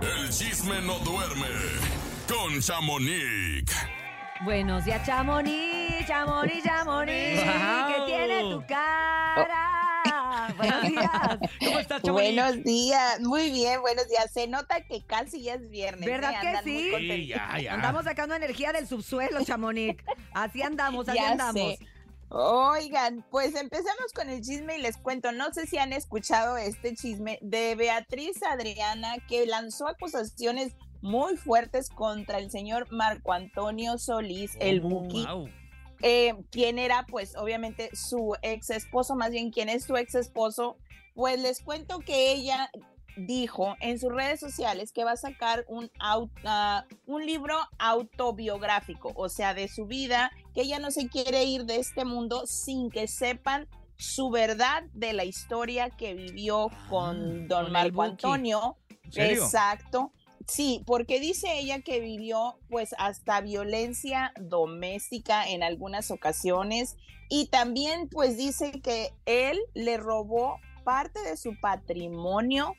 El chisme no duerme con Chamonix. Buenos días, Chamonix, Chamonix, Chamonix. Guau. ¿Qué tiene tu cara? Buenos días. ¿Cómo estás, Chamonix? Buenos días, muy bien, buenos días. Se nota que casi ya es viernes. ¿Verdad ¿eh? que sí? Sí, ya, ya. Andamos sacando energía del subsuelo, Chamonix. Así andamos, así Ya andamos. sé. Oigan, pues empecemos con el chisme y les cuento, no sé si han escuchado este chisme de Beatriz Adriana que lanzó acusaciones muy fuertes contra el señor Marco Antonio Solís, el Buki, Guau. eh, quien era pues obviamente su ex esposo, más bien quien es su ex esposo, pues les cuento que ella dijo en sus redes sociales que va a sacar un, ah, un libro autobiográfico, o sea, de su vida, que ella no se quiere ir de este mundo sin que sepan su verdad de la historia que vivió con don con el Marco. Antonio. ¿En serio? Exacto. Sí, porque dice ella que vivió pues hasta violencia doméstica en algunas ocasiones y también pues dice que él le robó parte de su patrimonio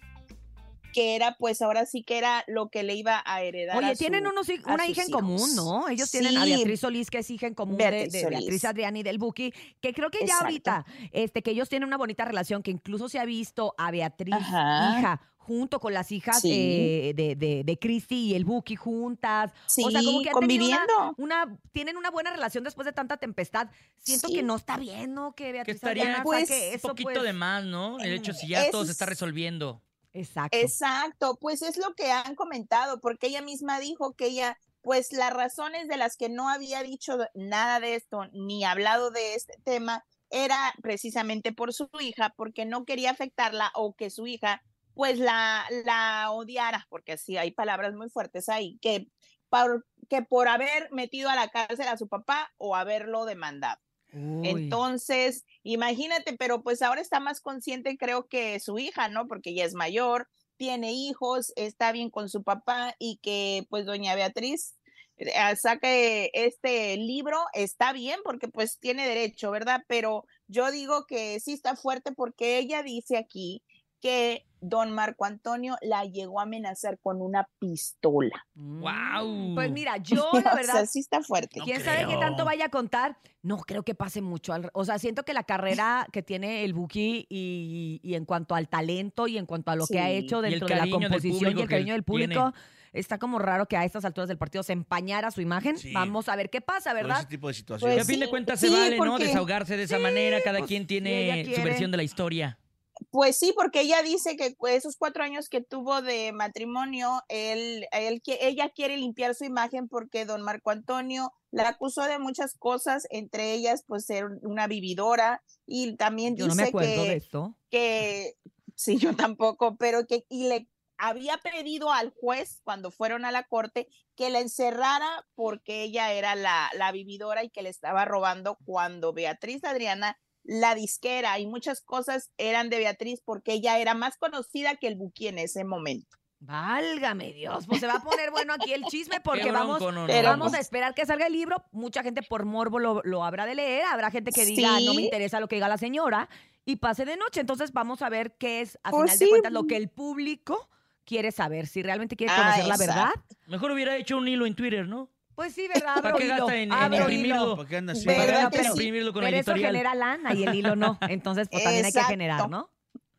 que era pues ahora sí que era lo que le iba a heredar. Oye, a tienen unos, una hija en común, ¿no? Ellos tienen a. Beatriz Solís, que es hija en común de, Beatriz de Solís. Beatriz Adriana y del Buki, que creo que ya Exacto. ahorita, este, que ellos tienen una bonita relación, que incluso se ha visto a Beatriz, Ajá. hija, junto con las hijas Sí. eh, de, de, de Cristi y el Buki juntas. Sí, o sea, como que han una- conviviendo. Una, tienen una buena relación después de tanta tempestad. Siento Sí. que no está bien, ¿no? Que Que Beatriz estaría Adriana Pues, saque un poquito pues. de más, ¿no? El hecho si ya todo se está es- resolviendo. Exacto. Exacto, pues es lo que han comentado, porque ella misma dijo que ella, pues las razones de las que no había dicho nada de esto ni hablado de este tema era precisamente por su hija, porque no quería afectarla o que su hija pues la, la odiara, porque así hay palabras muy fuertes ahí, que por, que por haber metido a la cárcel a su papá o haberlo demandado. Entonces, imagínate, pero pues ahora está más consciente, creo que su hija, ¿no? Porque ella es mayor, tiene hijos, está bien con su papá y que pues doña Beatriz eh, saque este libro, está bien porque pues tiene derecho, ¿verdad? Pero yo digo que sí está fuerte porque ella dice aquí que don Marco Antonio la llegó a amenazar con una pistola. ¡Guau! Pues mira, yo la O sea, verdad sí está fuerte. No ¿Quién sabe qué tanto vaya a contar? No creo que pase mucho. al- O sea, siento que la carrera que tiene el Buki y, y en cuanto al talento y en cuanto a lo que ha hecho dentro de la composición y el cariño del público, está como raro que a estas alturas del partido se empañara su imagen. Sí. Vamos a ver qué pasa, Todo ¿verdad? ese tipo de Y situaciones. a Pues fin de cuentas se sí, vale, ¿no? Desahogarse de esa manera. Cada pues, quien tiene su versión de la historia. Pues sí, porque ella dice que esos cuatro años que tuvo de matrimonio, él, él, ella quiere limpiar su imagen porque don Marco Antonio la acusó de muchas cosas, entre ellas pues ser una vividora y también Yo no me dice acuerdo que, de esto. que, sí, yo tampoco, pero que y le había pedido al juez cuando fueron a la corte que la encerrara porque ella era la, la vividora y que le estaba robando cuando Beatriz Adriana, la disquera y muchas cosas eran de Beatriz porque ella era más conocida que el Buki en ese momento. Válgame Dios, pues se va a poner bueno aquí el chisme porque vamos, bronco, no, no, pero no. vamos a esperar que salga el libro. Mucha gente por morbo lo, lo habrá de leer, habrá gente que diga no me interesa lo que diga la señora y pase de noche. Entonces vamos a ver qué es a Pues final de sí. cuentas lo que el público quiere saber, si realmente quiere Ah, conocer la verdad. Mejor hubiera hecho un hilo en Twitter, ¿no? Pues sí, ¿verdad? ¿Para Abro qué hilo, gasta en, en hilo. imprimirlo? ¿Por qué anda así? ¿Para qué ¿Verdad gasta en que imprimirlo con el Pero eso editorial? genera lana y el hilo no. Entonces, pues también hay que generar, ¿no?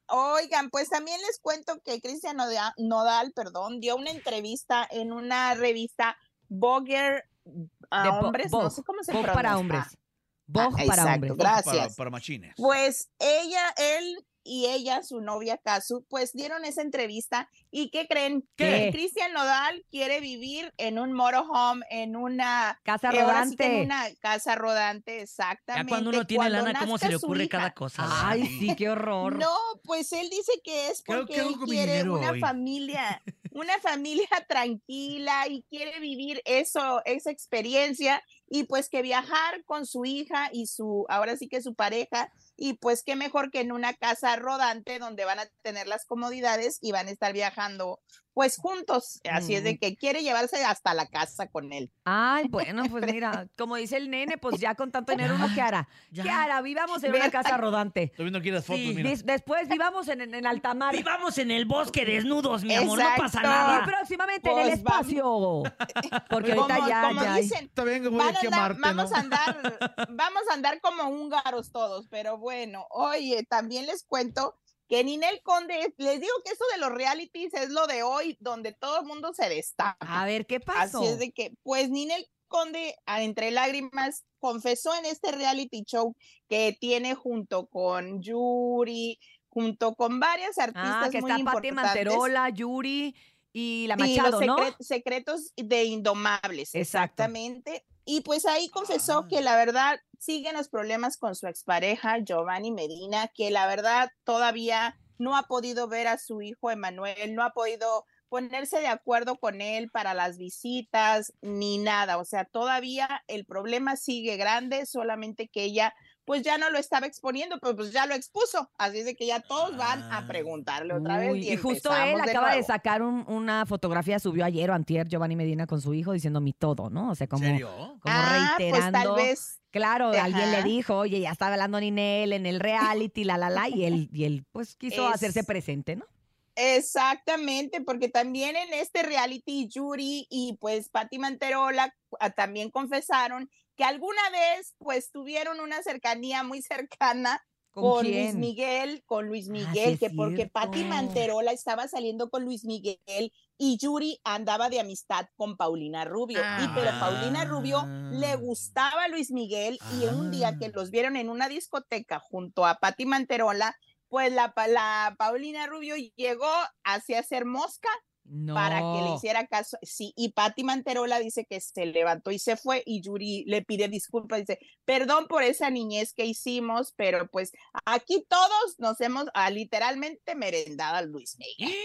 Oigan, pues también les cuento que Cristian Noda- Nodal, perdón, dio una entrevista en una revista Vogue a hombres, no Vogue, sé cómo se pronuncia. para hombres. Vogue Ah, para exacto, hombres. gracias. Para, para machines. Pues ella, él y ella, su novia Kazu, pues dieron esa entrevista y ¿qué creen? ¿Qué? Que Cristian Nodal quiere vivir en un motorhome, en una Casa eh, ahora sí en rodante. una casa rodante, Ya exactamente. cuando uno tiene Cuando lana, ¿cómo se le ocurre cada cosa? Ay, sí, qué horror. No, pues él dice que es ¿Qué- porque él quiere una hoy? familia, una familia tranquila y quiere vivir eso, esa experiencia y pues que viajar con su hija y su, ahora sí que su pareja y pues qué mejor que en una casa rodante donde van a tener las comodidades y van a estar viajando pues juntos. Así es de que quiere llevarse hasta la casa con él. Ay, bueno, pues mira, como dice el nene, pues ya con tanto dinero uno qué hará. Ya. ¿Qué hará? Vivamos en una casa rodante. Estoy viendo aquí las fotos, Sí. mira. Des- después vivamos en, en, en alta mar. Vivamos en el bosque desnudos, mi amor, no pasa Exacto. Y nada. próximamente en el Pues vamos. espacio. Porque ahorita como, ya, como ya dicen, bien voy van a andar- vamos ¿no? a andar, vamos a andar como húngaros todos, pero bueno, oye, también les cuento que Ninel Conde, les digo que eso de los realities es lo de hoy, donde todo el mundo se destaca. A ver, ¿qué pasó? Así es de que, pues Ninel Conde, entre lágrimas, confesó en este reality show que tiene junto con Yuri, junto con varias artistas Ah, que muy está Pati importantes. Manterola, Yuri y la Sí, Machado, los ¿no? secre- secretos de Indomables, Exacto. exactamente. Y pues ahí confesó Ah. que la verdad siguen los problemas con su expareja, Giovanni Medina, que la verdad todavía no ha podido ver a su hijo Emanuel, no ha podido ponerse de acuerdo con él para las visitas ni nada. O sea, todavía el problema sigue grande, solamente que ella pues ya no lo estaba exponiendo, pero pues ya lo expuso. Así es de que ya todos van a Ah. preguntarle otra vez. Uy, Y, y justo él acaba de sacar un- una fotografía, subió ayer o antier Giovanni Medina con su hijo diciendo mi todo, ¿no? O sea, como, ¿En serio? como Ah, reiterando. Pues tal vez Claro, alguien le dijo, oye, ya estaba hablando Ninel en el reality, la, la, la, y él, y él pues quiso Es- hacerse presente, ¿no? Exactamente, porque también en este reality Yuri y pues Patti Manterola ah, también confesaron que alguna vez pues tuvieron una cercanía muy cercana con, Luis? Miguel, con Luis Ah, Miguel, que porque Patti. Manterola estaba saliendo con Luis Miguel y Yuri andaba de amistad con Paulina Rubio. y pero Paulina Rubio le Ah. gustaba a Luis Miguel y un día que Ah. los vieron en una discoteca junto a Patti Manterola, pues la, la Paulina Rubio llegó hacia hacer mosca No. para que le hiciera caso. Sí, y Patti Manterola dice que se levantó y se fue y Yuri le pide disculpas, dice, perdón por esa niñez que hicimos, pero pues aquí todos nos hemos ah, literalmente merendado a Luis Miguel.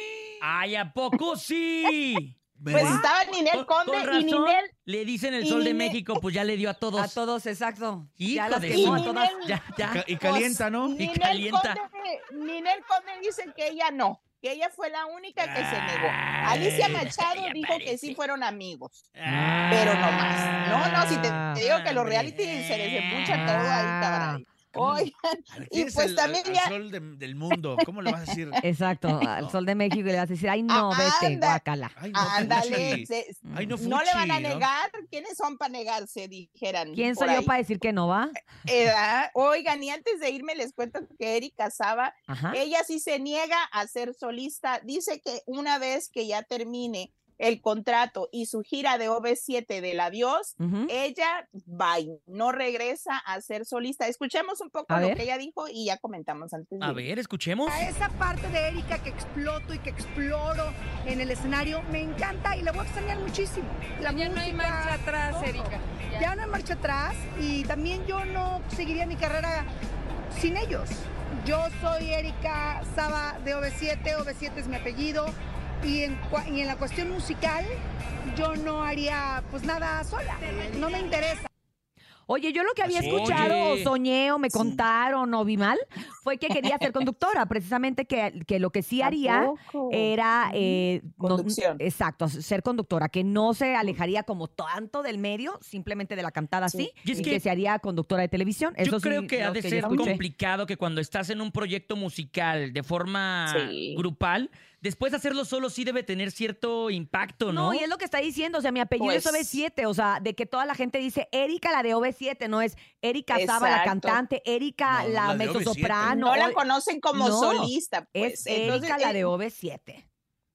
Ay, ¿a poco sí? Pues ¿Verdad? estaba Ninel Con- con Conde y razón, Ninel, Le dicen el sol de Ninel- México, pues ya le dio a todos. A todos, exacto. ya las de quemó a Y todas. Ya, ya. Y calienta, ¿no? Y Ninel calienta. Conde, Ninel Conde dice que ella no, que ella fue la única que se negó. Alicia Ay, Machado dijo que sí fueron amigos. Ah. pero no más. No, no, si te, te digo que los Hombre. reality se desembucha todo ahí, cabrón. Oigan, y pues el- también al ya- sol de- del mundo. ¿Cómo le vas a decir? Exacto, al sol de México y le vas a decir, ay, no, vete, Anda. guacala. Ay, no, ándale, Fuchi. se- Ay, no, no le van a ¿no? negar. ¿Quiénes son para negarse? Dijeran. ¿Quién soy yo ahí. para decir que no va? Eh, ah, Oigan, y antes de irme les cuento que Erika Saba, Ajá. ella sí se niega a ser solista. Dice que una vez que ya termine el contrato y su gira de OV7 del adiós, Ujú. ella va y no regresa a ser solista. Escuchemos un poco A lo ver. que ella dijo y ya comentamos antes. A de- ver, escuchemos. A esa parte de Erika que exploto y que exploro en el escenario me encanta y la voy a extrañar muchísimo. La ya no hay marcha atrás, todo. Erika. Ya. no hay marcha atrás y también yo no seguiría mi carrera sin ellos. Yo soy Erika Saba de OV7, OV7 es mi apellido y en, cua- y en la cuestión musical yo no haría pues nada sola. No me interesa. Oye, yo lo que había Así. escuchado, o soñé, o me contaron, o vi mal, fue que quería ser conductora. Precisamente que, que lo que sí ¿A haría era eh, no- Conducción. exacto, ser conductora, que no se alejaría como tanto del medio, simplemente de la cantada Sí. sí, Y es y que- que, se haría conductora de televisión. Eso Yo sí, creo que ha de ser escuché. complicado que cuando estás en un proyecto musical de forma Sí. grupal, después hacerlo solo sí debe tener cierto impacto, ¿no? No, y es lo que está diciendo, o sea, mi apellido es Pues- OV7, o sea, de que toda la gente dice Erika la de OV7, no es Erika Saba la cantante, Erika No, la, la de mezzosoprano. No la conocen como No, solista, pues. es Entonces, Erika la eh, de OV7.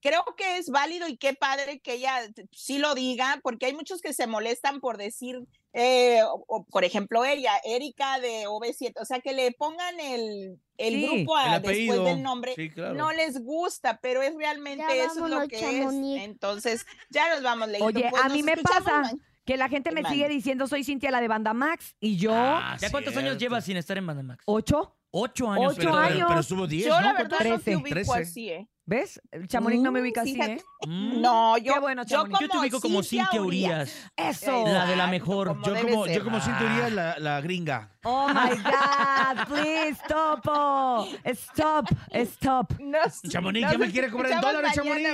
Creo que es válido y qué padre que ella sí lo diga, porque hay muchos que se molestan por decir, eh, o- o, por ejemplo, ella, Erika de OV7, o sea, que le pongan el, el Sí, grupo a- después del nombre. Sí, claro. No les gusta, pero es realmente Ya eso es lo que Chamonix. es. Entonces, ya nos vamos, Leito. Oye, Pues a mí me pasa que la gente me sigue diciendo soy Cintia la de Banda Max y yo Ah, ¿Ya cuántos años llevas sin estar en Bandamax? ocho. Ocho años. Ocho pero, años. pero estuvo 10, Yo ¿no? la verdad no te Trece. ubico Trece. así, ¿eh? ¿Ves? El Chamonix no me ubica así. ¿eh? Mm. No, yo, Qué bueno, yo Chamonix. Yo te ubico como Cintia Urias. Eso. La de la mejor. como Yo como, ser. yo como cinturía la, la gringa. Oh my God, please, Topo. Stop, stop. No, Chamonix, nos ya me quiere cobrar en dólares, Chamonix.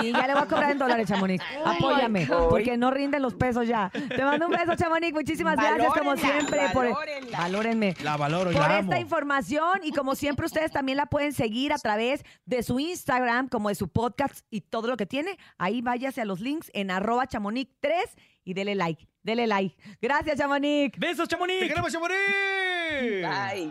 Sí, ya le voy a cobrar en dólares, Chamonix. Apóyame, God. porque no rinden los pesos ya. Te mando un beso, Chamonix. Muchísimas gracias, como Valórenla, siempre. por valórenla. Valórenme. La valoro por esta amo. información y como siempre ustedes también la pueden seguir a través de su Instagram, como de su podcast y todo lo que tiene. Ahí váyase a los links en arroba chamonix3 y dele like, dele like. Gracias, Chamonix. Besos, Chamonix. ¡Te queremos, Chamonix! Bye.